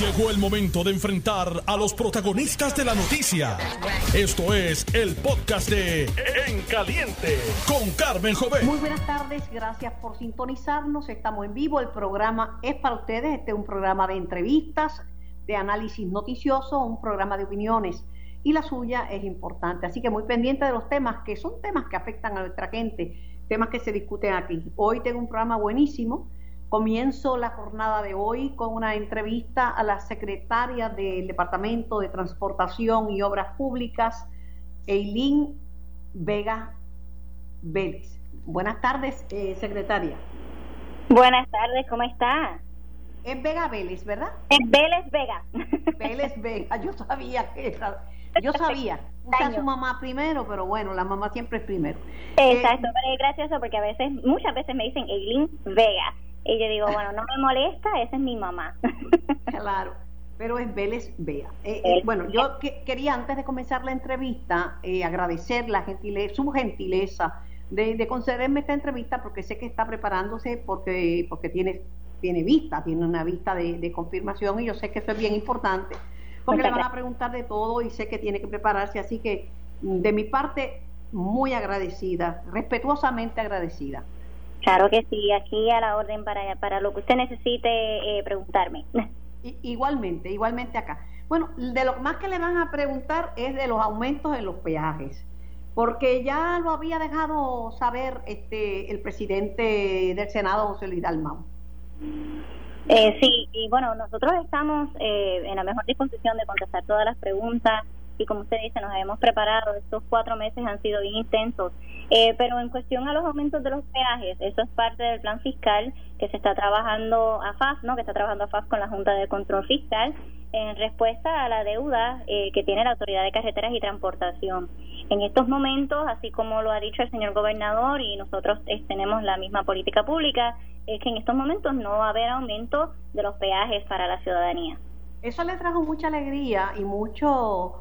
Llegó el momento de enfrentar a los protagonistas de la noticia. Esto es el podcast de En Caliente con Carmen Jovet. Muy buenas tardes, gracias por sintonizarnos. Estamos en vivo. El programa es para ustedes. Este es un programa de entrevistas, de análisis noticioso, un programa de opiniones. Y la suya es importante. Así que muy pendiente de los temas que son temas que afectan a nuestra gente, temas que se discuten aquí. Hoy tengo un programa buenísimo Comienzo la jornada de hoy con una entrevista a la secretaria del Departamento de Transportación y Obras Públicas, Eileen Vega Vélez. Buenas tardes, eh, secretaria. Buenas tardes, ¿cómo está? Es Vega Vélez, ¿verdad? Es Vélez Vega. Vélez Vega, yo sabía que era. Yo sabía, a su mamá primero, pero bueno, la mamá siempre es primero. Exacto, pero es gracioso porque a veces, muchas veces me dicen Eileen Vega y yo digo, bueno, no me molesta, esa es mi mamá. claro, pero es Vélez Bea. Eh, eh, bueno, yo quería antes de comenzar la entrevista eh, agradecer la gentileza, su gentileza de, concederme esta entrevista porque sé que está preparándose porque, porque tiene, tiene vista, tiene una vista de, confirmación y yo sé que eso es bien importante porque le van a preguntar de todo y sé que tiene que prepararse, así que de mi parte muy agradecida, respetuosamente agradecida. Claro que sí, aquí a la orden para, para lo que usted necesite eh, preguntarme. Igualmente, igualmente acá. Bueno, de lo más que le van a preguntar es de los aumentos en los peajes, porque ya lo había dejado saber este el presidente del Senado, José Luis Dalmau. Eh, sí, y bueno, nosotros estamos eh, en la mejor disposición de contestar todas las preguntas y como usted dice, nos hemos preparado, estos cuatro meses han sido bien intensos, eh, pero en cuestión a los aumentos de los peajes, eso es parte del plan fiscal que se está trabajando a FAS, ¿no? que está trabajando a FAS con la Junta de Control Fiscal en respuesta a la deuda eh, que tiene la Autoridad de Carreteras y Transportación. En estos momentos, así como lo ha dicho el señor gobernador y nosotros eh, tenemos la misma política pública, es que en estos momentos no va a haber aumento de los peajes para la ciudadanía. Eso le trajo mucha alegría y mucho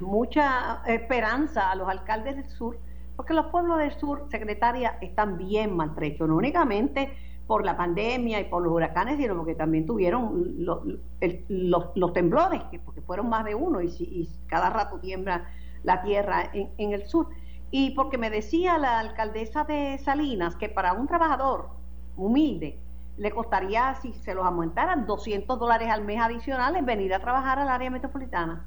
mucha esperanza a los alcaldes del sur, porque los pueblos del sur, secretaria, están bien maltrechos, no únicamente por la pandemia y por los huracanes, sino porque también tuvieron los, temblores, que porque fueron más de uno y, cada rato tiembla la tierra en, en, el sur. Y porque me decía la alcaldesa de Salinas que para un trabajador humilde le costaría, si se los aumentaran, 200 dólares al mes adicionales venir a trabajar al área metropolitana.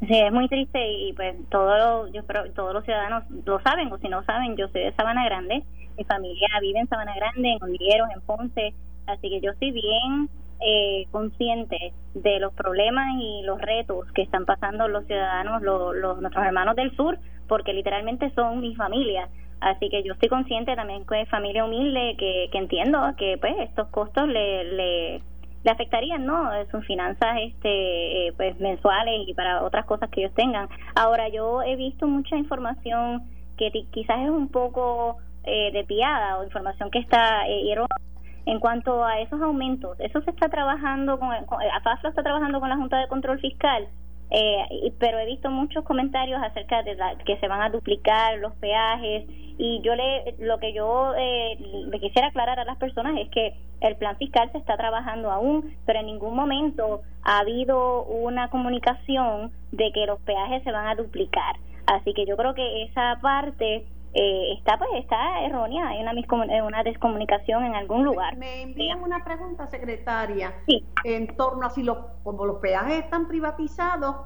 Sí, es muy triste y pues todos yo creo todos los ciudadanos lo saben o si no saben, yo soy de Sabana Grande, mi familia vive en Sabana Grande, en Ondigueros, en Ponce, así que yo estoy bien eh, consciente de los problemas y los retos que están pasando los ciudadanos, los, nuestros hermanos del sur, porque literalmente son mi familia. Así que yo estoy consciente también que es familia humilde, que, que entiendo que pues estos costos le, le le afectarían no sus finanzas este eh, pues mensuales y para otras cosas que ellos tengan. Ahora yo he visto mucha información que quizás es un poco eh, desviada o información que está eh, en cuanto a esos aumentos. Eso se está trabajando con, con AFAFLA está trabajando con la Junta de Control Fiscal eh, pero he visto muchos comentarios acerca de que se van a duplicar los peajes. Y yo le lo que yo eh, le quisiera aclarar a las personas es que el plan fiscal se está trabajando aún pero en ningún momento ha habido una comunicación de que los peajes se van a duplicar. Así que yo creo que esa parte eh, está pues está errónea hay una una descomunicación en algún lugar me envían una pregunta secretaria en torno a si los como los peajes están privatizados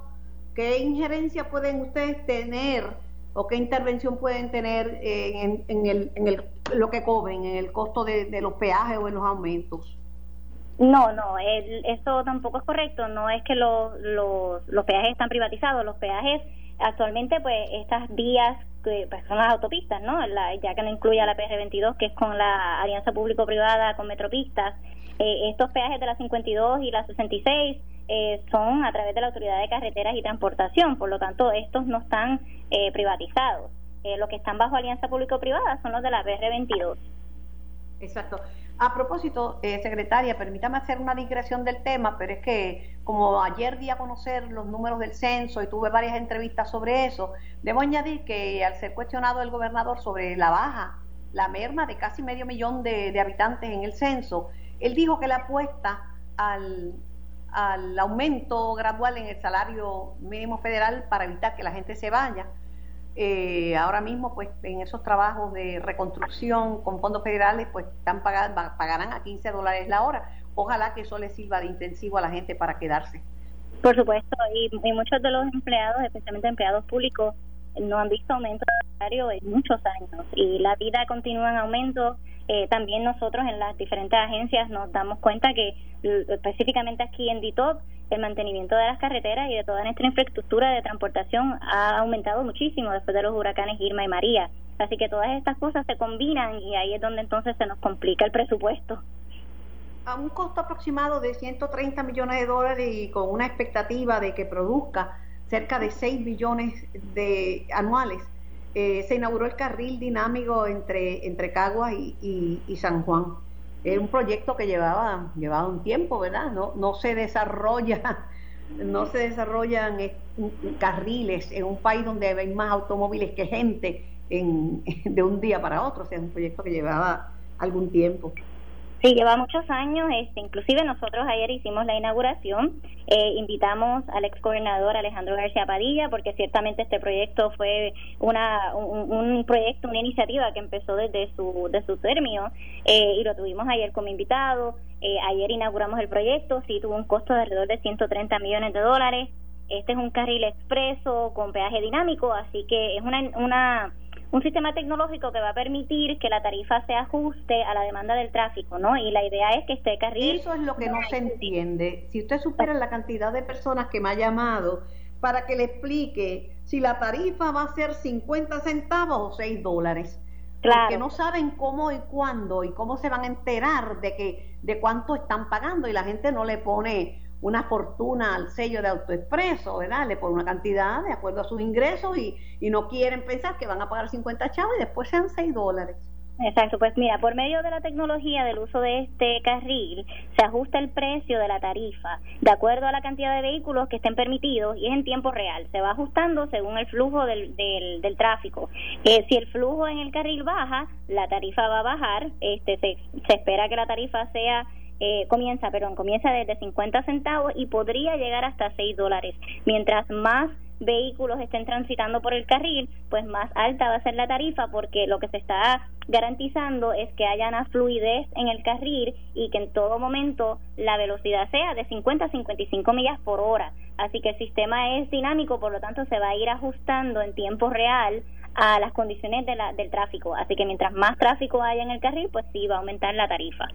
qué injerencia pueden ustedes tener o qué intervención pueden tener en, en, el, en el lo que cobren en el costo de, de los peajes o en los aumentos no, no, eso tampoco es correcto. No es que los, los, los peajes están privatizados. Los peajes, actualmente, pues estas vías que pues, son las autopistas, ¿no? ya que no incluye a la PR22, que es con la alianza público-privada con Metropistas. Eh, estos peajes de la 52 y la 66 eh, son a través de la Autoridad de Carreteras y Transportación, por lo tanto, estos no están eh, privatizados. Eh, los que están bajo alianza público-privada son los de la PR22. Exacto. A propósito, eh, secretaria, permítame hacer una digresión del tema, pero es que como ayer di a conocer los números del censo y tuve varias entrevistas sobre eso, debo añadir que al ser cuestionado el gobernador sobre la baja, la merma de casi medio millón de, habitantes en el censo, él dijo que la apuesta al, al aumento gradual en el salario mínimo federal para evitar que la gente se vaya. Eh, ahora mismo, pues en esos trabajos de reconstrucción con fondos federales, pues están pagando, pagarán a 15 dólares la hora. Ojalá que eso les sirva de intensivo a la gente para quedarse. Por supuesto, y, muchos de los empleados, especialmente empleados públicos, no han visto aumento de salario en muchos años y la vida continúa en aumento. Eh, también nosotros en las diferentes agencias nos damos cuenta que específicamente aquí en DITOP el mantenimiento de las carreteras y de toda nuestra infraestructura de transportación ha aumentado muchísimo después de los huracanes Irma y María. Así que todas estas cosas se combinan y ahí es donde entonces se nos complica el presupuesto. A un costo aproximado de 130 millones de dólares y con una expectativa de que produzca cerca de 6 billones de anuales, eh, se inauguró el carril dinámico entre, entre Caguas y, y San Juan es un proyecto que llevaba, llevaba un tiempo, ¿verdad? No, no se desarrolla, no se desarrollan eh, carriles en un país donde hay más automóviles que gente en, de un día para otro. O sea, es un proyecto que llevaba algún tiempo. Sí, lleva muchos años. Este, inclusive nosotros ayer hicimos la inauguración. Eh, invitamos al ex gobernador Alejandro García Padilla, porque ciertamente este proyecto fue una, un, proyecto, una iniciativa que empezó desde su, de su término eh, y lo tuvimos ayer como invitado. Eh, ayer inauguramos el proyecto, sí tuvo un costo de alrededor de 130 millones de dólares. Este es un carril expreso con peaje dinámico, así que es una, una un sistema tecnológico que va a permitir que la tarifa se ajuste a la demanda del tráfico, ¿no? Y la idea es que este carril... Eso es lo que no, se entiende. Si usted supera la cantidad de personas que me ha llamado para que le explique si la tarifa va a ser 50 centavos o 6 dólares. Claro. Porque no saben cómo y cuándo y cómo se van a enterar de que de cuánto están pagando y la gente no le pone una fortuna al sello de autoexpreso, ¿verdad? Le ponen una cantidad de acuerdo a sus ingresos y, y no quieren pensar que van a pagar 50 chavos y después sean 6 dólares. Exacto, pues mira, por medio de la tecnología del uso de este carril se ajusta el precio de la tarifa de acuerdo a la cantidad de vehículos que estén permitidos y es en tiempo real, se va ajustando según el flujo del, del, del tráfico. Eh, si el flujo en el carril baja, la tarifa va a bajar, este se, se espera que la tarifa sea eh, comienza, perdón, comienza desde 50 centavos y podría llegar hasta 6 dólares. Mientras más vehículos estén transitando por el carril, pues más alta va a ser la tarifa porque lo que se está garantizando es que haya una fluidez en el carril y que en todo momento la velocidad sea de 50 a 55 millas por hora. Así que el sistema es dinámico, por lo tanto se va a ir ajustando en tiempo real a las condiciones de la, del tráfico. Así que mientras más tráfico haya en el carril, pues sí va a aumentar la tarifa.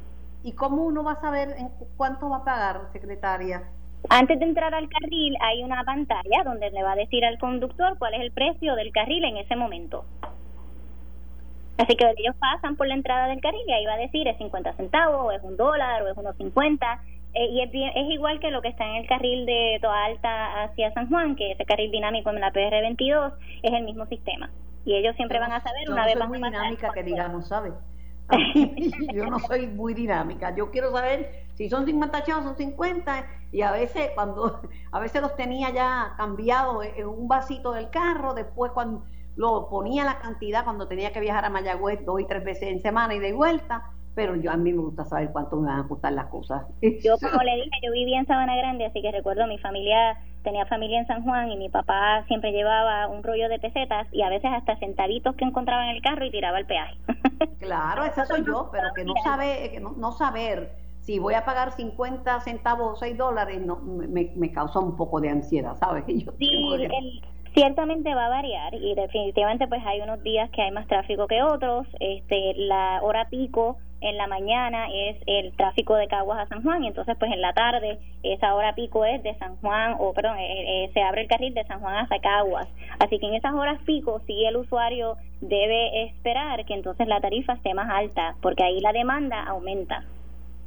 ¿Y cómo uno va a saber en cuánto va a pagar, secretaria? Antes de entrar al carril hay una pantalla donde le va a decir al conductor cuál es el precio del carril en ese momento. Así que ellos pasan por la entrada del carril y ahí va a decir es 50 centavos, o es un dólar, o es unos 50. Eh, y es, es igual que lo que está en el carril de Toa Alta hacia San Juan, que ese carril dinámico en la PR22 es el mismo sistema. Y ellos siempre van a saber una vez más. muy dinámica que digamos, ¿sabes? yo no soy muy dinámica. Yo quiero saber si son 50 chavos, son 50. Y a veces, cuando a veces los tenía ya cambiados en un vasito del carro, después cuando lo ponía la cantidad cuando tenía que viajar a Mayagüez dos y tres veces en semana y de vuelta pero yo a mí me gusta saber cuánto me van a costar las cosas. Yo como le dije, yo vivía en Sabana Grande, así que recuerdo mi familia tenía familia en San Juan y mi papá siempre llevaba un rollo de pesetas y a veces hasta centavitos que encontraba en el carro y tiraba el peaje. Claro, esa soy yo, pero que no sabe, que no, saber si voy a pagar 50 centavos o 6 dólares no, me, me causa un poco de ansiedad, ¿sabes? Yo sí, ciertamente va a variar y definitivamente pues hay unos días que hay más tráfico que otros. Este, la hora pico en la mañana es el tráfico de Caguas a San Juan y entonces pues en la tarde esa hora pico es de San Juan o perdón eh, eh, se abre el carril de San Juan hasta Caguas así que en esas horas pico sí el usuario debe esperar que entonces la tarifa esté más alta porque ahí la demanda aumenta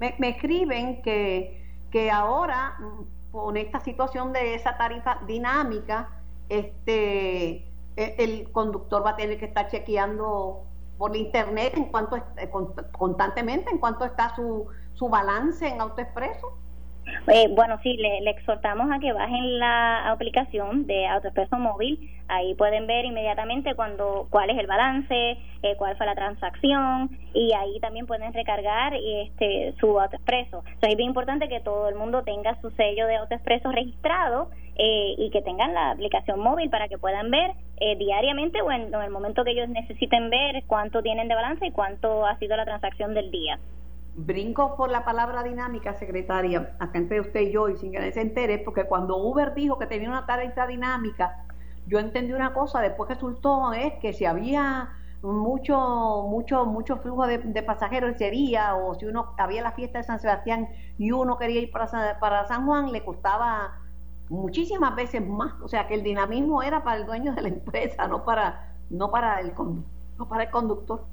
me, me escriben que que ahora mm, con esta situación de esa tarifa dinámica este e, el conductor va a tener que estar chequeando por internet en cuanto eh, constantemente en cuanto está su, su balance en AutoExpreso? Eh, bueno, sí, le, exhortamos a que bajen la aplicación de AutoExpreso Móvil. Ahí pueden ver inmediatamente cuando cuál es el balance, eh, cuál fue la transacción y ahí también pueden recargar este su AutoExpreso. Entonces es bien importante que todo el mundo tenga su sello de AutoExpreso registrado eh, y que tengan la aplicación móvil para que puedan ver diariamente o en, el momento que ellos necesiten ver cuánto tienen de balance y cuánto ha sido la transacción del día brinco por la palabra dinámica, secretaria, acá entre usted y yo, y sin que nadie se entere, porque cuando Uber dijo que tenía una tarifa dinámica, yo entendí una cosa, después resultó es que si había mucho, mucho, mucho flujo de, pasajeros ese día, o si uno había la fiesta de San Sebastián y uno quería ir para para San Juan, le costaba muchísimas veces más. O sea que el dinamismo era para el dueño de la empresa, no para, no para el no para el conductor.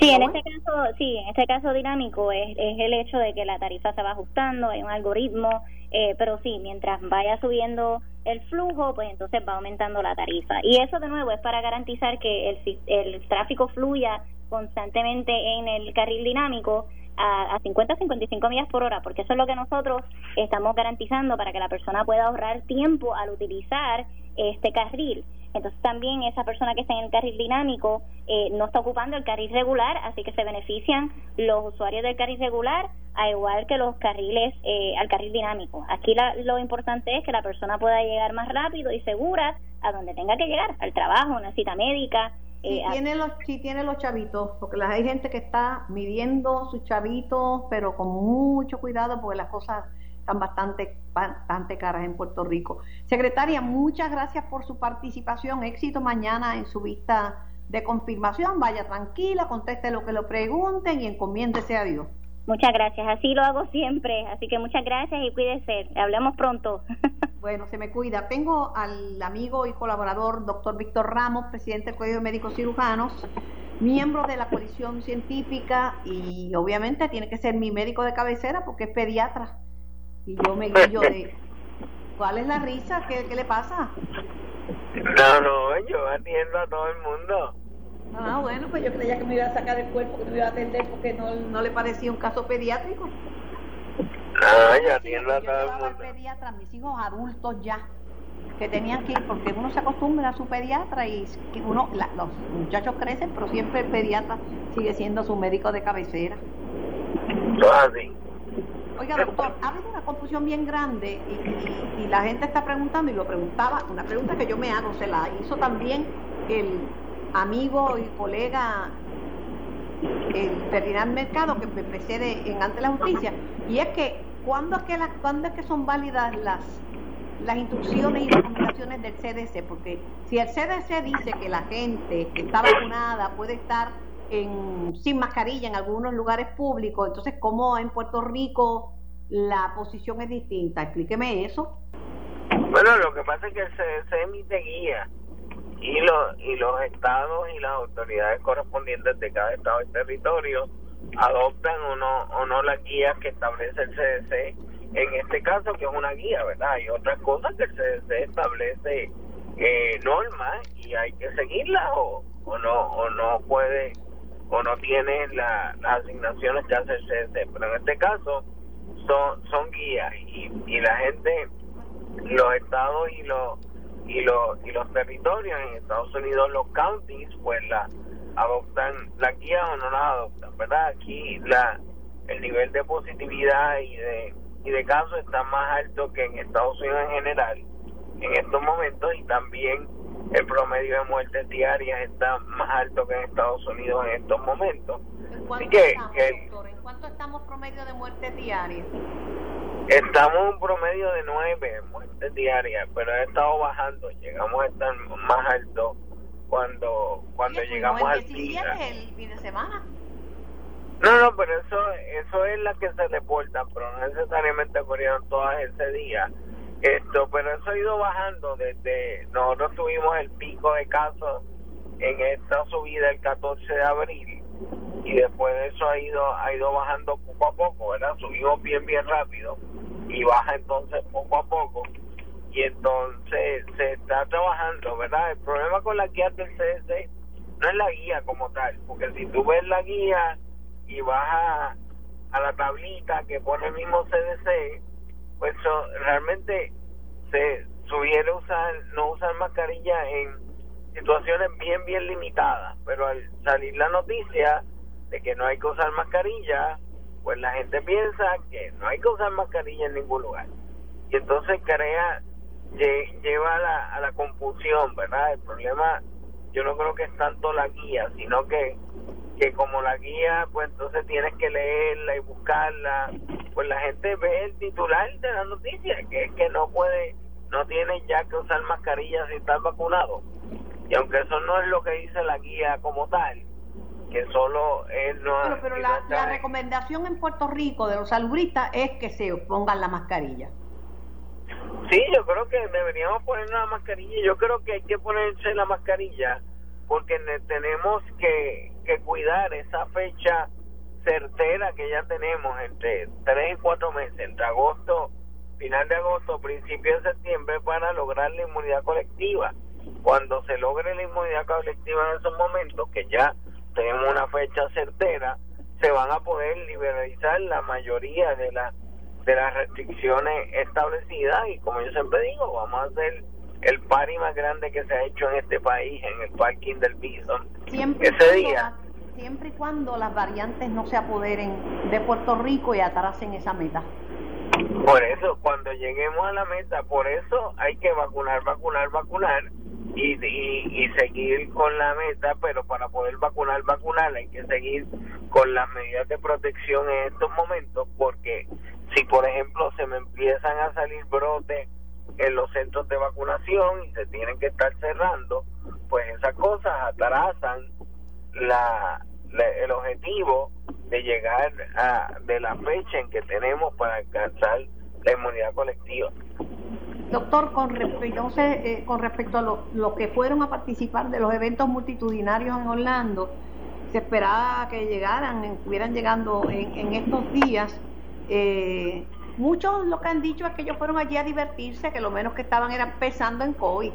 Sí, en este caso, sí, en este caso dinámico es, es el hecho de que la tarifa se va ajustando, hay un algoritmo, eh, pero sí, mientras vaya subiendo el flujo, pues entonces va aumentando la tarifa. Y eso de nuevo es para garantizar que el, el tráfico fluya constantemente en el carril dinámico a, a 50 55 millas por hora, porque eso es lo que nosotros estamos garantizando para que la persona pueda ahorrar tiempo al utilizar este carril. Entonces también esa persona que está en el carril dinámico eh, no está ocupando el carril regular, así que se benefician los usuarios del carril regular, a igual que los carriles eh, al carril dinámico. Aquí lo importante es que la persona pueda llegar más rápido y segura a donde tenga que llegar, al trabajo, una cita médica. Eh, si, tiene los, si tiene los chavitos, porque hay gente que está midiendo sus chavitos, pero con mucho cuidado porque las cosas están bastante, bastante caras en Puerto Rico. Secretaria, muchas gracias por su participación. Éxito mañana en su vista de confirmación. Vaya tranquila, conteste lo que lo pregunten y encomiéndese a Dios. Muchas gracias, así lo hago siempre. Así que muchas gracias y cuídese. Hablemos pronto. Bueno, se me cuida. Tengo al amigo y colaborador doctor Víctor Ramos, presidente del Colegio de Médicos Cirujanos, miembro de la coalición científica y obviamente tiene que ser mi médico de cabecera porque es pediatra y yo me guillo de... ¿Cuál es la risa? ¿Qué, qué le pasa? No, no, yo atiendo a todo el mundo. Ah, bueno, pues yo creía que me iba a sacar el cuerpo, que me iba a atender porque no, no le parecía un caso pediátrico. No, yo atiendo a todo el mundo. pediatra, mis hijos adultos ya, que tenían que ir, porque uno se acostumbra a su pediatra y uno, los muchachos crecen, pero siempre el pediatra sigue siendo su médico de cabecera. Así. Oiga, doctor, ha habido una confusión bien grande y, la gente está preguntando y lo preguntaba, una pregunta que yo me hago, se la hizo también el amigo y colega el Ferdinand Mercado que me precede en ante la justicia y es que ¿cuándo es que, la, ¿cuándo es que son válidas las las instrucciones y recomendaciones del CDC? Porque si el CDC dice que la gente que está vacunada puede estar en, sin mascarilla en algunos lugares públicos. Entonces, ¿cómo en Puerto Rico la posición es distinta? Explíqueme eso. Bueno, lo que pasa es que se, emite guía y, los y los estados y las autoridades correspondientes de cada estado y territorio adoptan o no, o no las guías que establece el CDC. En este caso, que es una guía, ¿verdad? Hay otras cosas que el CDC establece eh, normas y hay que seguirlas o no o no puede o no tiene las asignaciones que hace el CDC. Pero en este caso son, son guías y, y la gente, los estados y los y los y los territorios en Estados Unidos, los counties, pues la adoptan la guía o no la adoptan, ¿verdad? Aquí la el nivel de positividad y de y de casos está más alto que en Estados Unidos en general en estos momentos y también el promedio de muertes diarias está más alto que en Estados Unidos en estos momentos. ¿En cuánto, estamos, doctor? ¿En cuánto estamos promedio de muertes diarias? Estamos en un promedio de nueve muertes diarias, pero ha estado bajando. Llegamos a estar más alto cuando cuando llegamos al día. el fin de semana? No, no, pero eso eso es la que se reporta, pero no necesariamente ocurrieron todas ese día esto, pero eso ha ido bajando desde nosotros tuvimos el pico de casos en esta subida el 14 de abril y después de eso ha ido ha ido bajando poco a poco, ¿verdad? Subimos bien bien rápido y baja entonces poco a poco y entonces se está trabajando, ¿verdad? El problema con la guía del CDC no es la guía como tal, porque si tú ves la guía y vas a, a la tablita que pone el mismo CDC, pues realmente se sugiere usar no usar mascarilla en situaciones bien bien limitadas pero al salir la noticia de que no hay que usar mascarilla pues la gente piensa que no hay que usar mascarilla en ningún lugar. Y entonces crea lleva a la, a la confusión verdad el problema yo no creo que es tanto la guía sino que que como la guía pues entonces tienes que leerla y buscarla pues la gente ve el titular de la noticia que es que no puede no tiene ya que usar mascarilla si estás vacunado. Y aunque eso no es lo que dice la guía como tal, que solo es no... Pero, la, la, recomendación en Puerto Rico de los salubristas es que se pongan la mascarilla. Sí, yo creo que deberíamos poner la mascarilla. Yo creo que hay que ponerse la mascarilla porque tenemos que, que cuidar esa fecha certera que ya tenemos entre tres y cuatro meses, entre agosto final de agosto, principio de septiembre para lograr la inmunidad colectiva. Cuando se logre la inmunidad colectiva en esos momentos, que ya tenemos una fecha certera, se van a poder liberalizar la mayoría de las de las restricciones establecidas y como yo siempre digo, vamos a hacer el party más grande que se ha hecho en este país en el parking del Bison. Siempre ese día siempre y cuando las variantes no se apoderen de Puerto Rico y atrasen esa meta. Por eso, cuando lleguemos a la meta, por eso hay que vacunar, vacunar, vacunar y, y, seguir con la meta, pero para poder vacunar, vacunar hay que seguir con las medidas de protección en estos momentos, porque si, por ejemplo, se me empiezan a salir brotes en los centros de vacunación y se tienen que estar cerrando, pues esas cosas atrasan la, el objetivo de llegar a de la fecha en que tenemos para alcanzar la inmunidad colectiva. Doctor, con respecto, eh, con respecto a los lo que fueron a participar de los eventos multitudinarios en Orlando, se esperaba que llegaran, estuvieran llegando en, estos días. Eh, muchos lo que han dicho es que ellos fueron allí a divertirse, que lo menos que estaban era pensando en COVID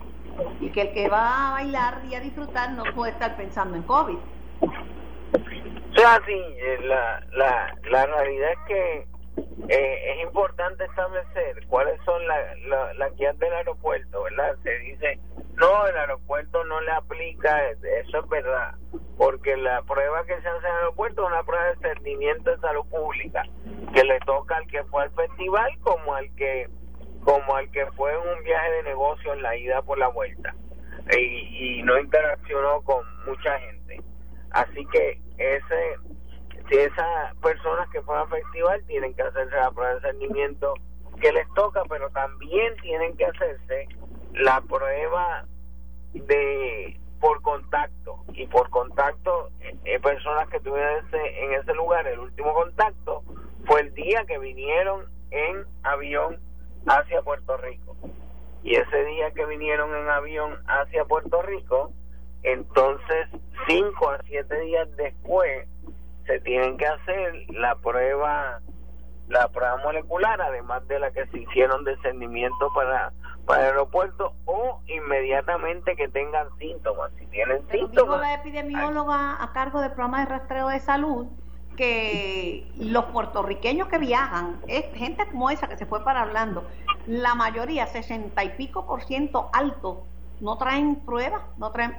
y que el que va a bailar y a disfrutar no puede estar pensando en COVID. O sea, sí, eh, la, la, la realidad es que eh, es importante establecer cuáles son las la, guías del aeropuerto, ¿verdad? Se dice, no, el aeropuerto no le aplica, eso es verdad, porque la prueba que se hace en el aeropuerto es una prueba de discernimiento de salud pública, que le toca al que fue al festival como al que como al que fue en un viaje de negocio en la ida por la vuelta y, y no interaccionó con mucha gente. Así que ese si esas personas que fueron al festival tienen que hacerse la prueba de discernimiento que les toca, pero también tienen que hacerse la prueba de por contacto y por contacto eh, personas que tuvieron ese, en ese lugar el último contacto fue el día que vinieron en avión hacia Puerto Rico. Y ese día que vinieron en avión hacia Puerto Rico entonces cinco a siete días después se tienen que hacer la prueba la prueba molecular además de la que se hicieron discernimiento para para el aeropuerto o inmediatamente que tengan síntomas. Si tienen síntomas dijo la epidemióloga a cargo del programa de rastreo de salud que los puertorriqueños que viajan es gente como esa que se fue para hablando la mayoría sesenta y pico por ciento alto no traen pruebas no traen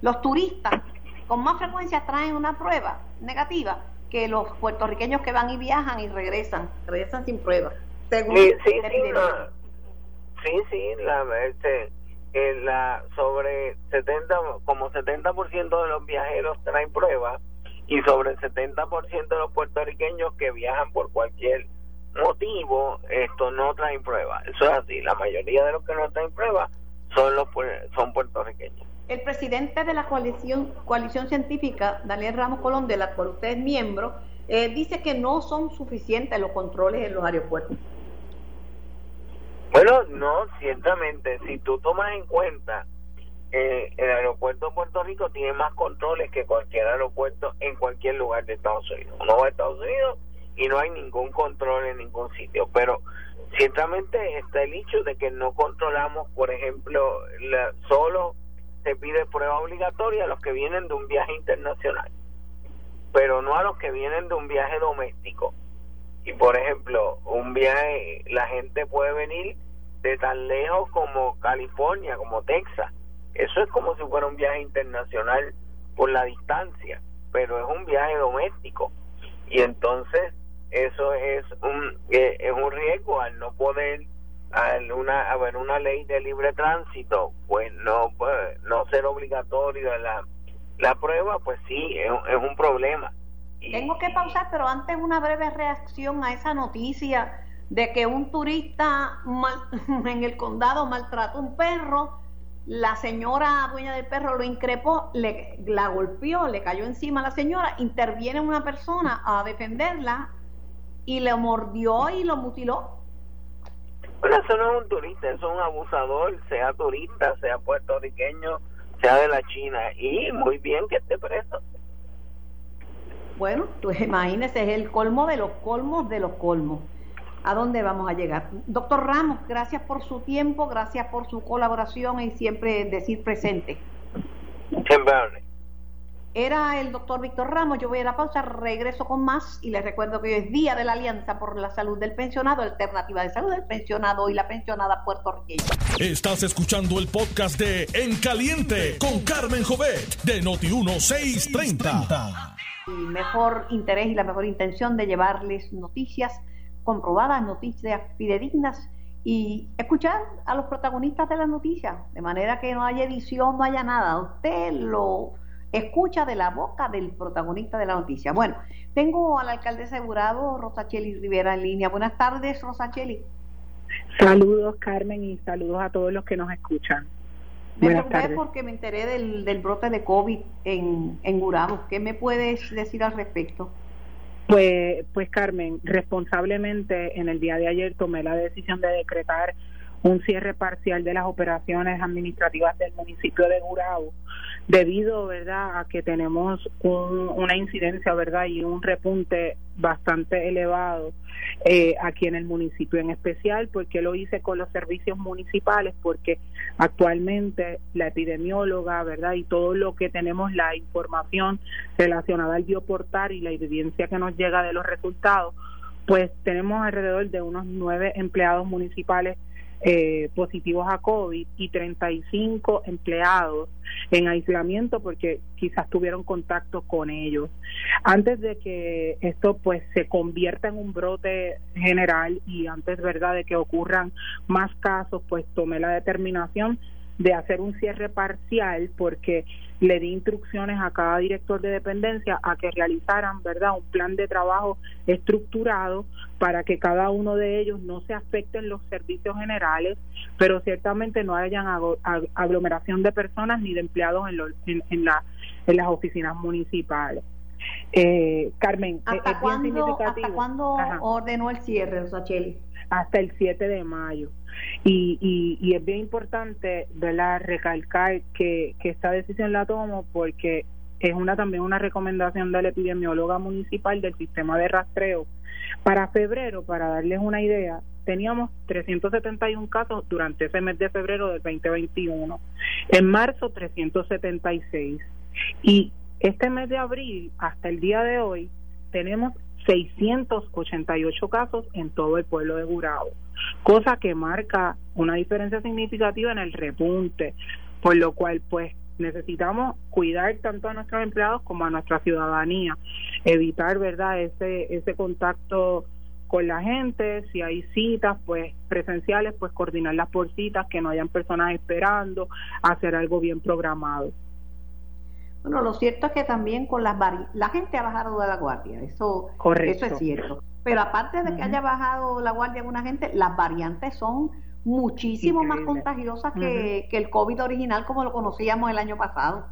los turistas con más frecuencia traen una prueba negativa que los puertorriqueños que van y viajan y regresan, regresan sin prueba. Según sí, sí, sí, sí, la, este, eh, la, sobre 70, como 70% de los viajeros traen pruebas y sobre el 70% de los puertorriqueños que viajan por cualquier motivo, esto no traen pruebas. Eso es así, la mayoría de los que no traen pruebas son los son puertorriqueños. El presidente de la coalición, científica, Daniel Ramos Colón, de la cual usted es miembro, eh, dice que no son suficientes los controles en los aeropuertos. Bueno, no, ciertamente, si tú tomas en cuenta, eh, el aeropuerto de Puerto Rico tiene más controles que cualquier aeropuerto en cualquier lugar de Estados Unidos. Uno va a Estados Unidos y no hay ningún control en ningún sitio, pero ciertamente está el hecho de que no controlamos, por ejemplo, la, solo se pide prueba obligatoria a los que vienen de un viaje internacional, pero no a los que vienen de un viaje doméstico. Y por ejemplo, un viaje, la gente puede venir de tan lejos como California, como Texas. Eso es como si fuera un viaje internacional por la distancia, pero es un viaje doméstico. Y entonces eso es un, eh, es un riesgo al no poder una haber una ley de libre tránsito pues no pues, no ser obligatorio la, la prueba pues sí es, es un problema tengo que pausar pero antes una breve reacción a esa noticia de que un turista en el condado maltrató a un perro la señora dueña del perro lo increpó, le, la golpeó, le cayó encima a la señora, interviene una persona a defenderla y le mordió y lo mutiló. Bueno, eso no es un turista, eso es un abusador, sea turista, sea puertorriqueño, sea de la China, y muy bien que esté preso. Bueno, pues imagínese, es el colmo de los colmos de los colmos. ¿A dónde vamos a llegar? Doctor Ramos, gracias por su tiempo, gracias por su colaboración y siempre decir presente. Siempre era el doctor Víctor Ramos. Yo voy a la pausa, regreso con más y les recuerdo que hoy es Día de la Alianza por la Salud del Pensionado, Alternativa de Salud del Pensionado y la pensionada puertorriqueña. Estás escuchando el podcast de En Caliente con Carmen Jovet de Noti1630. El mejor interés y la mejor intención de llevarles noticias comprobadas, noticias fidedignas y escuchar a los protagonistas de las noticias, de manera que no haya edición, no haya nada. Usted lo escucha de la boca del protagonista de la noticia. Bueno, tengo al alcalde asegurado, Rosacheli Rivera, en línea. Buenas tardes, Rosacheli. Saludos, Carmen, y saludos a todos los que nos escuchan. Me preocupé porque me enteré del, del brote de COVID en, en. ¿Qué me puedes decir al respecto? Pues, pues Carmen, responsablemente en el día de ayer tomé la decisión de decretar un cierre parcial de las operaciones administrativas del municipio de Gurabo debido verdad a que tenemos una incidencia verdad y un repunte bastante elevado eh, aquí en el municipio en especial porque lo hice con los servicios municipales porque actualmente la epidemióloga verdad y todo lo que tenemos la información relacionada al bioportal y la evidencia que nos llega de los resultados pues tenemos alrededor de unos nueve empleados municipales eh, positivos a COVID y 35 empleados en aislamiento porque quizás tuvieron contacto con ellos. Antes de que esto pues se convierta en un brote general y antes verdad de que ocurran más casos, pues tomé la determinación de hacer un cierre parcial porque le di instrucciones a cada director de dependencia a que realizaran, ¿verdad?, un plan de trabajo estructurado para que cada uno de ellos no se afecten los servicios generales, pero ciertamente no hayan aglomeración de personas ni de empleados en, en, la, en las oficinas municipales. Eh, Carmen, ¿hasta cuándo, ¿hasta cuándo ordenó el cierre, Sacheli? Hasta el 7 de mayo. Y, y, es bien importante ¿verdad? recalcar que, que esta decisión la tomo porque es una también una recomendación de la epidemióloga municipal del sistema de rastreo. Para febrero, para darles una idea, teníamos 371 casos durante ese mes de febrero del 2021. En marzo, 376. Y este mes de abril, hasta el día de hoy, tenemos 688 casos en todo el pueblo de Gurabo cosa que marca una diferencia significativa en el repunte, por lo cual pues necesitamos cuidar tanto a nuestros empleados como a nuestra ciudadanía, evitar, ¿verdad?, ese ese contacto con la gente, si hay citas pues presenciales, pues coordinarlas por citas, que no hayan personas esperando, hacer algo bien programado. Bueno, lo cierto es que también con las la gente ha bajado de la guardia, eso, eso es cierto. Pero aparte de que haya bajado la guardia alguna gente, las variantes son muchísimo más contagiosas que, el COVID original como lo conocíamos el año pasado.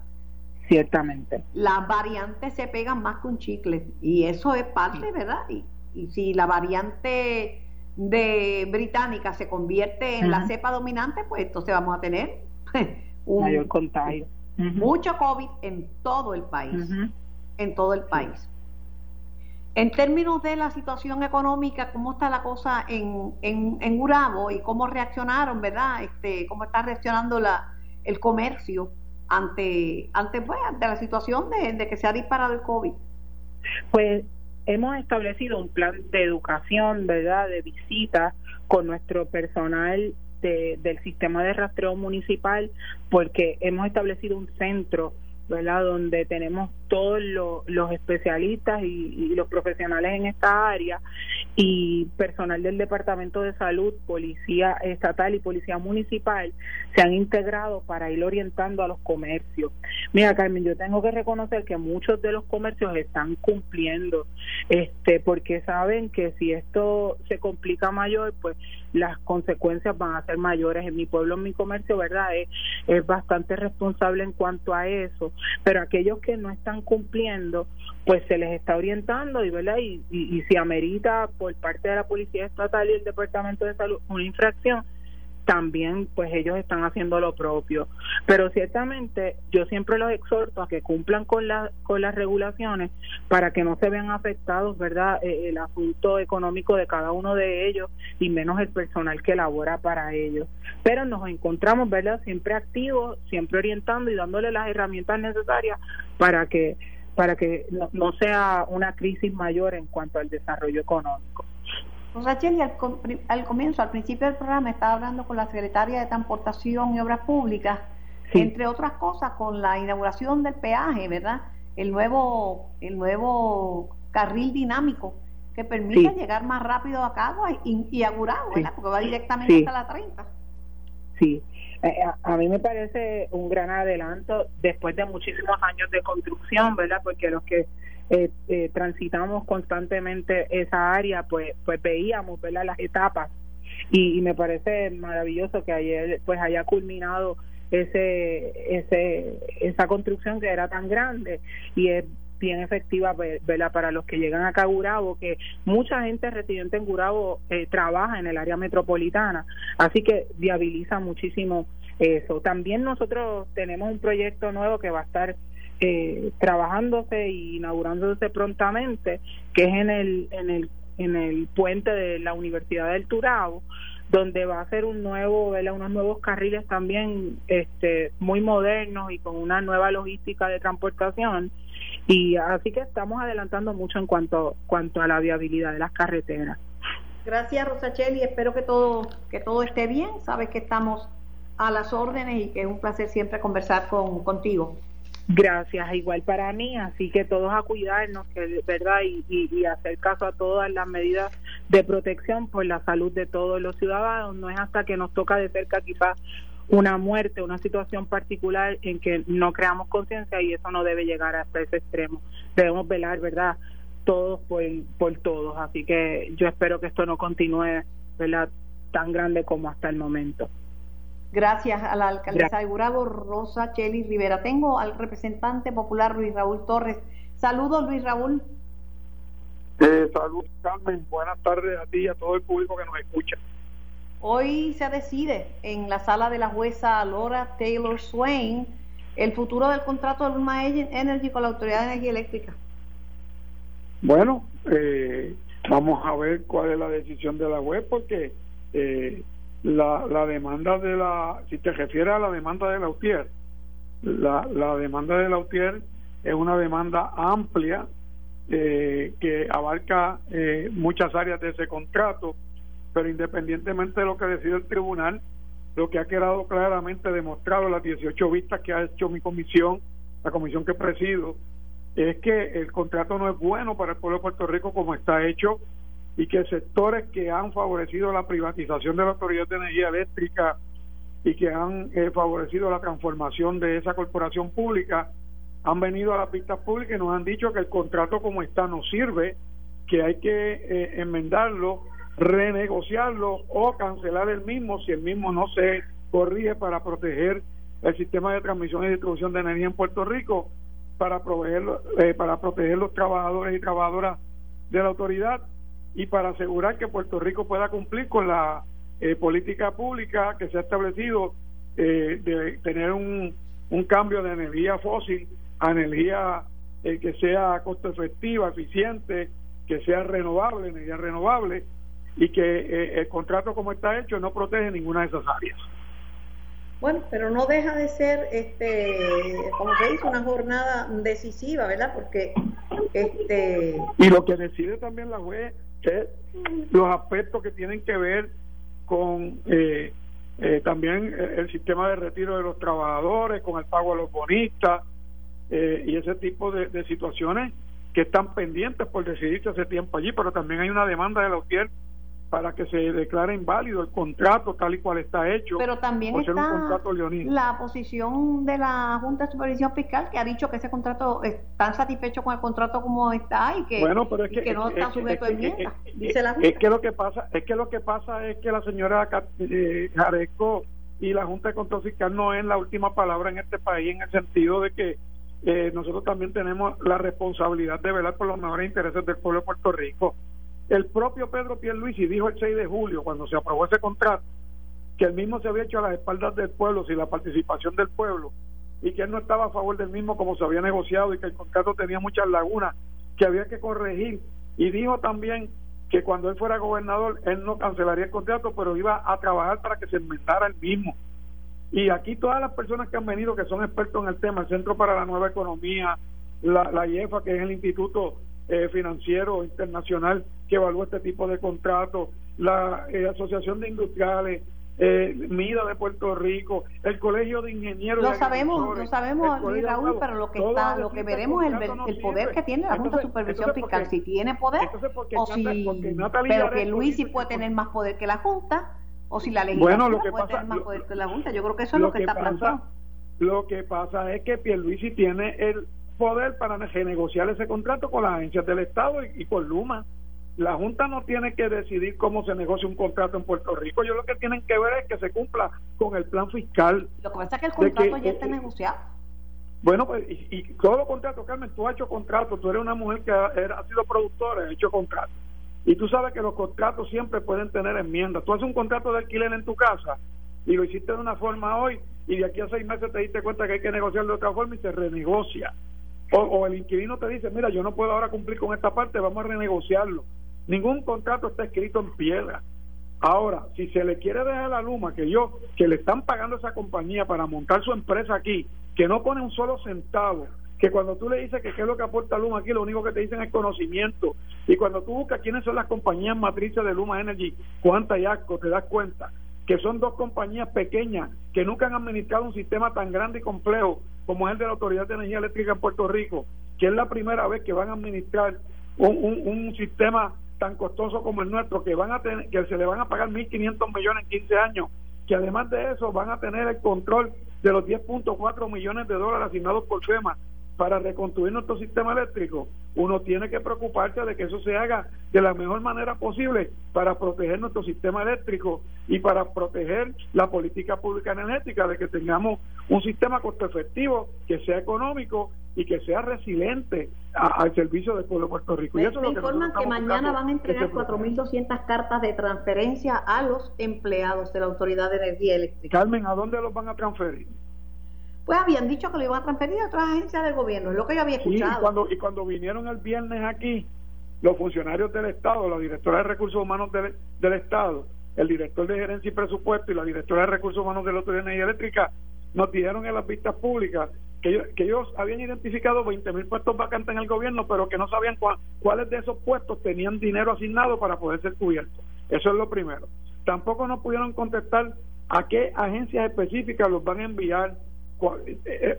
Ciertamente. Las variantes se pegan más que un chicle y eso es parte, ¿verdad? Y, y, si la variante de británica se convierte en la cepa dominante, pues entonces vamos a tener un mayor contagio. Mucho COVID en todo el país, en todo el país. En términos de la situación económica, ¿cómo está la cosa en, en, en Urabo y cómo reaccionaron, verdad? Este, ¿Cómo está reaccionando la, el comercio ante, ante, pues, ante la situación de, que se ha disparado el COVID? Pues hemos establecido un plan de educación, ¿verdad?, de visita con nuestro personal del sistema de rastreo municipal, porque hemos establecido un centro ¿verdad? Donde tenemos todos los, especialistas y, los profesionales en esta área y personal del Departamento de Salud, Policía Estatal y Policía Municipal se han integrado para ir orientando a los comercios. Mira, Carmen, yo tengo que reconocer que muchos de los comercios están cumpliendo, este, porque saben que si esto se complica mayor, pues las consecuencias van a ser mayores. En mi pueblo, en mi comercio, ¿verdad? Es, es bastante responsable en cuanto a eso, pero aquellos que no están cumpliendo, pues se les está orientando y, ¿verdad? Y, y, y si amerita por parte de la Policía Estatal y el Departamento de Salud una infracción, también pues ellos están haciendo lo propio. Pero ciertamente yo siempre los exhorto a que cumplan con, la, con las regulaciones para que no se vean afectados, ¿verdad?, eh, el asunto económico de cada uno de ellos y menos el personal que labora para ellos. Pero nos encontramos, ¿verdad?, siempre activos, siempre orientando y dándole las herramientas necesarias para que para que no sea una crisis mayor en cuanto al desarrollo económico. Rachel, al, al, comienzo, al principio del programa, estaba hablando con la secretaria de Transportación y Obras Públicas, entre otras cosas, con la inauguración del peaje, ¿verdad? El nuevo, el nuevo carril dinámico que permite llegar más rápido a Cagua y, y a ¿verdad? Porque va directamente hasta la 30. Sí, eh, a, mí me parece un gran adelanto después de muchísimos años de construcción, ¿verdad? Porque los que eh, eh, transitamos constantemente esa área, pues, pues veíamos ¿verdad? las etapas y, me parece maravilloso que ayer pues haya culminado ese, ese, esa construcción que era tan grande y es bien efectiva ¿verdad? para los que llegan acá a Gurabo, que mucha gente residente en Gurabo eh, trabaja en el área metropolitana, así que viabiliza muchísimo eso. También nosotros tenemos un proyecto nuevo que va a estar eh, trabajándose e inaugurándose prontamente, que es en el, en el, en el puente de la Universidad del Turabo, donde va a ser un nuevo, unos nuevos carriles también este, muy modernos y con una nueva logística de transportación. Y así que estamos adelantando mucho en cuanto, cuanto a la viabilidad de las carreteras. Gracias, Rosacheli. Espero que todo, que todo esté bien. Sabes que estamos a las órdenes y que es un placer siempre conversar con, contigo. Gracias, igual para mí, así que todos a cuidarnos, que verdad, y, y, hacer caso a todas las medidas de protección por la salud de todos los ciudadanos. No es hasta que nos toca de cerca quizás una muerte, una situación particular en que no creamos conciencia y eso no debe llegar hasta ese extremo. Debemos velar, ¿verdad? Todos por, por todos. Así que yo espero que esto no continúe, ¿verdad? Tan grande como hasta el momento. Gracias a la alcaldesa de Gurabo, Rosa Cheli Rivera. Tengo al representante popular Luis Raúl Torres. Saludos, Luis Raúl. Eh, saludos, Carmen. Buenas tardes a ti y a todo el público que nos escucha. Hoy se decide en la sala de la jueza Laura Taylor Swain el futuro del contrato de Luma Energy con la Autoridad de Energía Eléctrica. Bueno, eh, vamos a ver cuál es la decisión de la juez porque eh, la, la demanda de la, si te refieres a la demanda de la UTIER, la, la demanda de la UTIER es una demanda amplia eh, que abarca eh, muchas áreas de ese contrato, pero independientemente de lo que decide el tribunal, lo que ha quedado claramente demostrado en las 18 vistas que ha hecho mi comisión, la comisión que presido, es que el contrato no es bueno para el pueblo de Puerto Rico como está hecho y que sectores que han favorecido la privatización de la Autoridad de Energía Eléctrica y que han eh, favorecido la transformación de esa corporación pública han venido a las vistas públicas y nos han dicho que el contrato como está no sirve, que hay que eh, enmendarlo, renegociarlo o cancelar el mismo si el mismo no se corrige para proteger el sistema de transmisión y distribución de energía en Puerto Rico, para proveer, eh, para proteger los trabajadores y trabajadoras de la autoridad y para asegurar que Puerto Rico pueda cumplir con la eh, política pública que se ha establecido eh, de tener un, un, cambio de energía fósil a energía eh, que sea costo efectiva, eficiente, que sea renovable, energía renovable y que el contrato como está hecho no protege ninguna de esas áreas. Bueno, pero no deja de ser, este, como se dice, una jornada decisiva, ¿verdad? Porque, este. Y lo que decide también la juez es los aspectos que tienen que ver con eh, eh, también el sistema de retiro de los trabajadores, con el pago a los bonistas eh, y ese tipo de, de situaciones que están pendientes por decidirse hace tiempo allí, pero también hay una demanda de la UTIER para que se declare inválido el contrato tal y cual está hecho. Pero también está la posición de la Junta de Supervisión Fiscal que ha dicho que ese contrato está satisfecho con el contrato como está y que, no está sujeto a enmienda. Dice la Es que lo que pasa es que lo que pasa es que la señora eh, Jareco y la Junta de Control Fiscal no es la última palabra en este país en el sentido de que eh, nosotros también tenemos la responsabilidad de velar por los mejores intereses del pueblo de Puerto Rico el propio Pedro Pierluisi dijo el 6 de julio, cuando se aprobó ese contrato, que el mismo se había hecho a las espaldas del pueblo sin la participación del pueblo y que él no estaba a favor del mismo como se había negociado y que el contrato tenía muchas lagunas que había que corregir. Y dijo también que cuando él fuera gobernador, él no cancelaría el contrato, pero iba a trabajar para que se enmendara el mismo. Y aquí todas las personas que han venido, que son expertos en el tema, el Centro para la Nueva Economía, la, la IEFA, que es el Instituto eh, financiero internacional que evalúa este tipo de contratos, la eh, Asociación de Industriales, eh, MIDA de Puerto Rico, el Colegio de Ingenieros. Lo sabemos, lo sabemos, Raúl, pero lo que está, lo que veremos es el, poder que tiene la Junta de Supervisión Fiscal, si tiene poder, o si, pero que Luis sí puede tener más poder que la Junta, o si la legislatura bueno, puede tener más poder que la Junta. Yo creo que eso es lo, que, está planteando. Lo que pasa es que Pierluisi tiene el poder para renegociar ese contrato con las agencias del Estado y, con Luma. La Junta no tiene que decidir cómo se negocia un contrato en Puerto Rico. Yo lo que tienen que ver es que se cumpla con el plan fiscal. Lo que pasa es que el contrato ya está negociado. Bueno, pues, y, y todos los contratos, Carmen, tú has hecho contratos, tú eres una mujer que ha, ha sido productora, ha hecho contratos. Y tú sabes que los contratos siempre pueden tener enmiendas. Tú haces un contrato de alquiler en tu casa y lo hiciste de una forma hoy y de aquí a seis meses te diste cuenta que hay que negociar de otra forma y se renegocia. O, el inquilino te dice, mira, yo no puedo ahora cumplir con esta parte, vamos a renegociarlo. Ningún contrato está escrito en piedra. Ahora, si se le quiere dejar la Luma que yo, que le están pagando a esa compañía para montar su empresa aquí, que no pone un solo centavo, que cuando tú le dices que qué es lo que aporta Luma aquí, lo único que te dicen es conocimiento. Y cuando tú buscas quiénes son las compañías matrices de Luma Energy, cuánta y asco, te das cuenta que son dos compañías pequeñas que nunca han administrado un sistema tan grande y complejo como es el de la Autoridad de Energía Eléctrica en Puerto Rico, que es la primera vez que van a administrar un, sistema tan costoso como el nuestro, que van a tener, que se le van a pagar 1.500 millones en 15 años, que además de eso van a tener el control de los 10.4 millones de dólares asignados por FEMA para reconstruir nuestro sistema eléctrico, uno tiene que preocuparse de que eso se haga de la mejor manera posible para proteger nuestro sistema eléctrico y para proteger la política pública energética, de que tengamos un sistema costo efectivo, que sea económico y que sea resiliente al servicio del pueblo de Puerto Rico. y eso me informan que, mañana van a entregar 4.200 cartas de transferencia a los empleados de la Autoridad de Energía Eléctrica. Carmen, ¿a dónde los van a transferir? Pues habían dicho que lo iban a transferir a otras agencias del gobierno, es lo que yo había escuchado. y, cuando, y cuando vinieron el viernes aquí, los funcionarios del Estado, la directora de Recursos Humanos del, del Estado, el director de Gerencia y Presupuesto y la directora de Recursos Humanos de la Autoridad de Energía Eléctrica, nos dijeron en las vistas públicas que ellos, que ellos habían identificado 20 mil puestos vacantes en el gobierno, pero que no sabían cuáles de esos puestos tenían dinero asignado para poder ser cubiertos. Eso es lo primero. Tampoco nos pudieron contestar a qué agencias específicas los van a enviar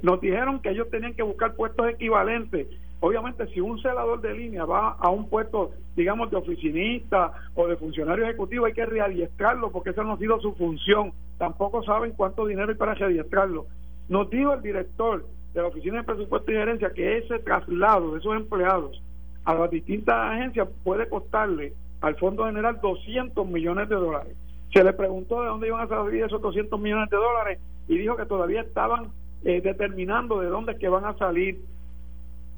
nos dijeron que ellos tenían que buscar puestos equivalentes. Obviamente, si un celador de línea va a un puesto, digamos, de oficinista o de funcionario ejecutivo, hay que readiestrarlo porque esa no ha sido su función. Tampoco saben cuánto dinero hay para readiestrarlo. Nos dijo el director de la Oficina de Presupuesto y Gerencia que ese traslado de esos empleados a las distintas agencias puede costarle al Fondo General 200 millones de dólares. Se le preguntó de dónde iban a salir esos 200 millones de dólares y dijo que todavía estaban eh, determinando de dónde que van a salir,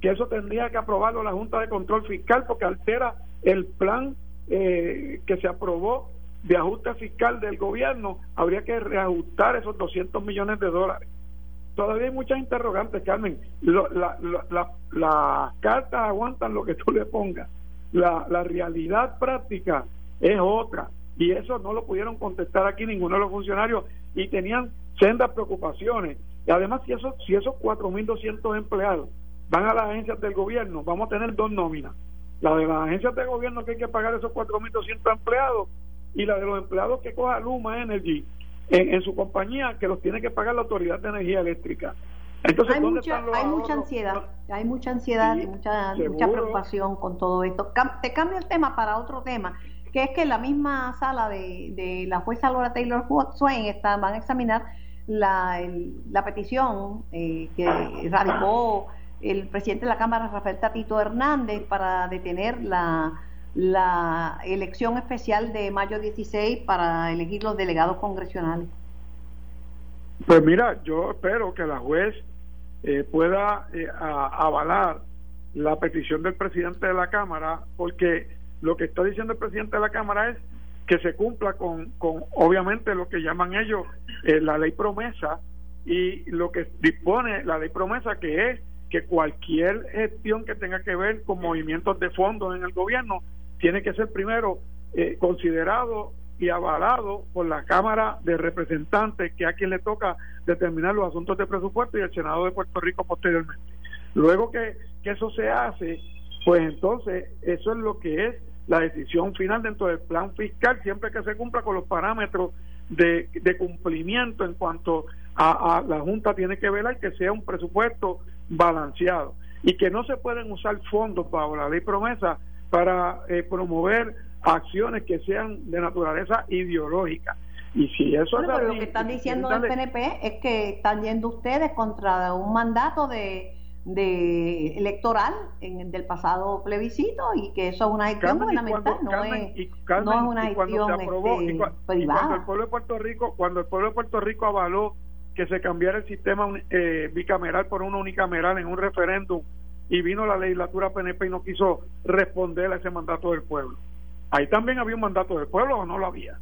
que eso tendría que aprobarlo la Junta de Control Fiscal porque altera el plan eh, que se aprobó de ajuste fiscal del gobierno, habría que reajustar esos 200 millones de dólares. Todavía hay muchas interrogantes, Carmen. las cartas aguantan lo que tú le pongas. La, la realidad práctica es otra Y eso no lo pudieron contestar aquí ninguno de los funcionarios y tenían sendas preocupaciones. Y además, si, eso, si esos 4.200 empleados van a las agencias del gobierno, vamos a tener dos nóminas. La de las agencias de gobierno que hay que pagar esos 4.200 empleados y la de los empleados que coja Luma Energy en, en, su compañía que los tiene que pagar la Autoridad de Energía Eléctrica. Entonces, hay, mucha, hay mucha ansiedad, hay mucha ansiedad y mucha, mucha preocupación con todo esto. te cambio el tema para otro tema, que es que la misma sala de, de la jueza Laura Taylor Swain está, van a examinar la, la petición eh, que radicó el presidente de la Cámara, Rafael Tatito Hernández, para detener la, la elección especial de mayo 16 para elegir los delegados congresionales. Pues mira, yo espero que la juez eh, pueda eh, avalar la petición del presidente de la Cámara, porque lo que está diciendo el presidente de la Cámara es que se cumpla con, con obviamente lo que llaman ellos eh, la ley promesa y lo que dispone la ley promesa que es que cualquier gestión que tenga que ver con movimientos de fondos en el gobierno tiene que ser primero eh, considerado y avalado por la Cámara de Representantes, que a quien le toca determinar los asuntos de presupuesto y el Senado de Puerto Rico posteriormente. Luego que, que eso se hace, pues entonces eso es lo que es la decisión final dentro del plan fiscal, siempre que se cumpla con los parámetros de, de cumplimiento en cuanto a, la Junta tiene que velar que sea un presupuesto balanceado y que no se pueden usar fondos para la ley promesa para eh, promover acciones que sean de naturaleza ideológica. Y si eso es pero lo que están diciendo del PNP es que están yendo ustedes contra un mandato de de electoral en, del pasado plebiscito y que eso es una gestión gubernamental, no, es, no es una gestión este, privada. cuando el pueblo de Puerto Rico, cuando el pueblo de Puerto Rico avaló que se cambiara el sistema eh, bicameral por uno unicameral en un referéndum y vino la legislatura PNP y no quiso responder a ese mandato del pueblo. Ahí también había un mandato del pueblo o no lo había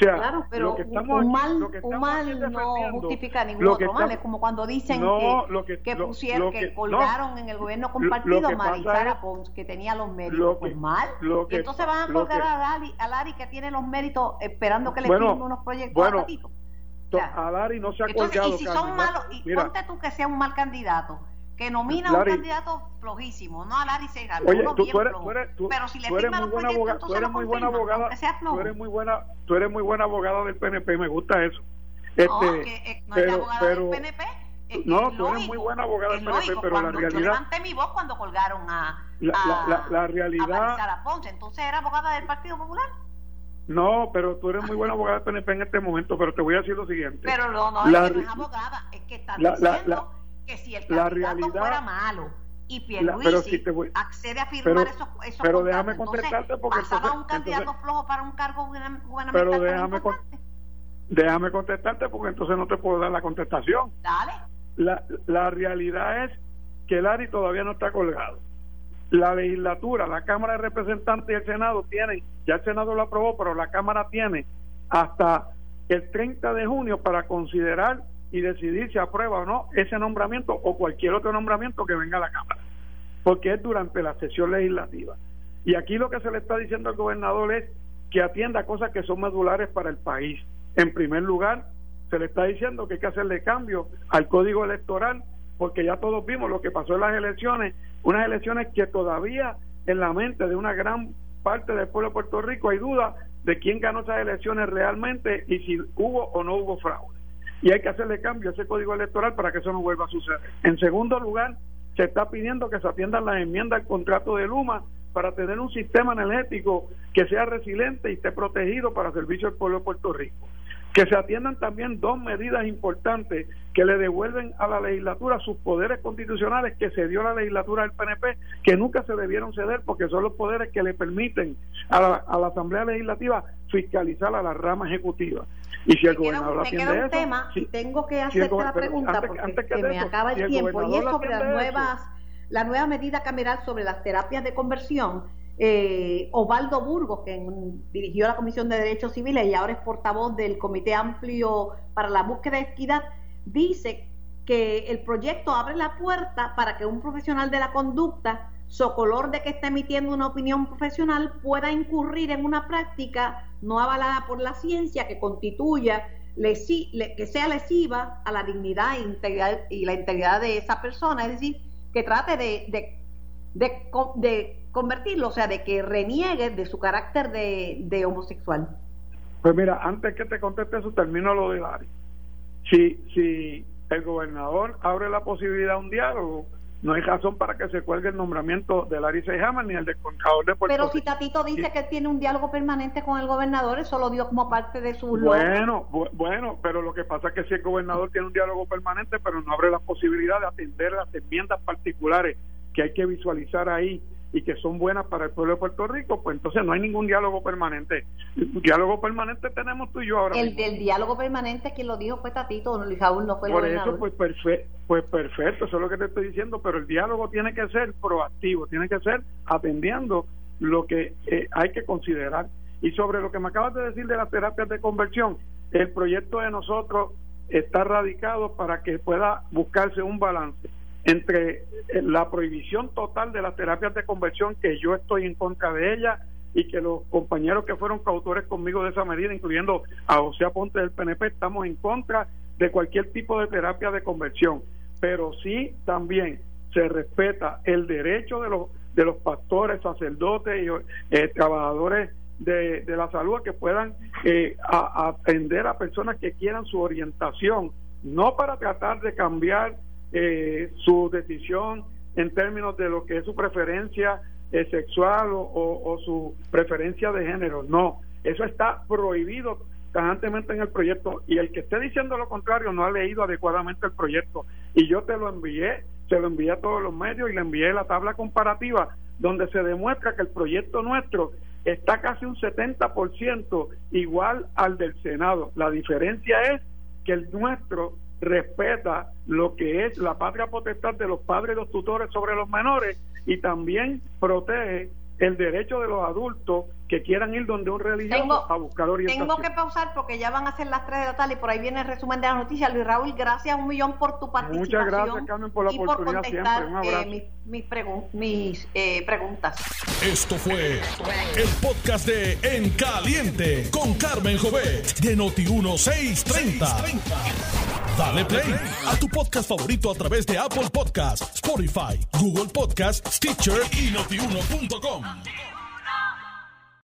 claro, pero un mal, un mal no justifica ningún otro mal. Es como cuando dicen que, que, pusieron, que, colgaron en el gobierno compartido a Marisara Pons, que tenía los méritos. pues mal. y entonces van a colgar a, Lari, a Lari, que tiene los méritos, esperando que le bueno, unos proyectos bueno, a, Lari no se ha colgado. Y si son malos, y ponte tú que sea un mal candidato que nomina a un candidato flojísimo, no a Larry Segal, Oye, tú, tú, eres, tú, eres, pero si le firma los proyectos, entonces tú eres muy buena abogada, tú eres muy buena, tú eres muy buena abogada del PNP, me gusta eso. Este, no, que, eh, no pero, abogada pero, del PNP. Es no, tú eres muy buena abogada del PNP, pero la realidad. Yo levanté mi voz cuando colgaron a. La, a, la, la, realidad. A Ponce, entonces era abogada del Partido Popular. No, pero tú eres muy buena abogada del PNP en este momento, pero te voy a decir lo siguiente. Pero no, no, es que no es abogada, es que está diciendo que si el candidato realidad, fuera malo y Pierluisi si accede a firmar esos, esos pero déjame contestarte porque pasaba un candidato flojo para un cargo gubernamental pero déjame déjame contestarte porque entonces no te puedo dar la contestación. Dale. La, la realidad es que el ARI todavía no está colgado. La legislatura, la Cámara de Representantes y el Senado tienen, ya el Senado lo aprobó, pero la Cámara tiene hasta el 30 de junio para considerar y decidir si aprueba o no ese nombramiento o cualquier otro nombramiento que venga a la Cámara, porque es durante la sesión legislativa. Y aquí lo que se le está diciendo al gobernador es que atienda cosas que son medulares para el país. En primer lugar, se le está diciendo que hay que hacerle cambio al código electoral, porque ya todos vimos lo que pasó en las elecciones, unas elecciones que todavía en la mente de una gran parte del pueblo de Puerto Rico hay duda de quién ganó esas elecciones realmente y si hubo o no hubo fraude y hay que hacerle cambio a ese código electoral para que eso no vuelva a suceder. En segundo lugar, se está pidiendo que se atiendan las enmiendas al contrato de Luma para tener un sistema energético que sea resiliente y esté protegido para servicio al pueblo de Puerto Rico. Que se atiendan también dos medidas importantes que le devuelven a la legislatura sus poderes constitucionales que se dio la legislatura del PNP, que nunca se debieron ceder porque son los poderes que le permiten a la, a la Asamblea Legislativa fiscalizar a la rama ejecutiva. Y si el gobernador me queda un tema. y tengo que hacerte la pregunta porque que me acaba el, tiempo y es sobre las nuevas la nueva medida cameral sobre las terapias de conversión eh, Osvaldo Burgos, que dirigió la Comisión de Derechos Civiles y ahora es portavoz del Comité Amplio para la Búsqueda de Equidad, dice que el proyecto abre la puerta para que un profesional de la conducta, socolor de que está emitiendo una opinión profesional, pueda incurrir en una práctica no avalada por la ciencia que constituya, que sea lesiva a la dignidad e y la integridad de esa persona, es decir, que trate de, de, de, convertirlo, o sea, de que reniegue de su carácter de, homosexual. Pues mira, antes que te conteste eso, termino lo de Larry. Si, si el gobernador abre la posibilidad de un diálogo, no hay razón para que se cuelgue el nombramiento de Larry Seyhammer ni el del contador de Puerto Pero si Tatito dice que tiene un diálogo permanente con el gobernador, eso lo dio como parte de su... Bueno, bueno, pero lo que pasa es que si el gobernador tiene un diálogo permanente, pero no abre la posibilidad de atender las enmiendas particulares que hay que visualizar ahí y que son buenas para el pueblo de Puerto Rico, pues entonces no hay ningún diálogo permanente. diálogo permanente tenemos tú y yo ahora. El del diálogo permanente, quien lo dijo fue Tatito, no, no fue el Por eso, pues, perfecto, pues perfecto, eso es lo que te estoy diciendo, pero el diálogo tiene que ser proactivo, tiene que ser atendiendo lo que eh, hay que considerar. Y sobre lo que me acabas de decir de las terapias de conversión, el proyecto de nosotros está radicado para que pueda buscarse un balance entre eh, la prohibición total de las terapias de conversión, que yo estoy en contra de ella, y que los compañeros que fueron cautores conmigo de esa medida, incluyendo a José Aponte del PNP, estamos en contra de cualquier tipo de terapia de conversión. Pero sí también se respeta el derecho de los, de los pastores, sacerdotes y eh, trabajadores de, de, la salud que puedan eh, atender a personas que quieran su orientación, no para tratar de cambiar eh, su decisión en términos de lo que es su preferencia eh, sexual o, su preferencia de género. No, eso está prohibido tajantemente en el proyecto y el que esté diciendo lo contrario no ha leído adecuadamente el proyecto y yo te lo envié, se lo envié a todos los medios y le envié la tabla comparativa donde se demuestra que el proyecto nuestro está casi un 70% igual al del Senado. La diferencia es que el nuestro respeta lo que es la patria potestad de los padres y los tutores sobre los menores y también protege el derecho de los adultos que quieran ir donde un religioso a buscar orientación. Tengo que pausar porque ya van a ser las 3 de la tarde y por ahí viene el resumen de la noticia. Luis Raúl, gracias un millón por tu participación. Muchas gracias, Carmen, por la oportunidad siempre. Un abrazo. Eh, mis, mis eh, preguntas. Esto fue el podcast de En Caliente con Carmen Jovet de Noti1630. Dale play a tu podcast favorito a través de Apple Podcasts, Spotify, Google Podcasts, Stitcher y notiuno.com.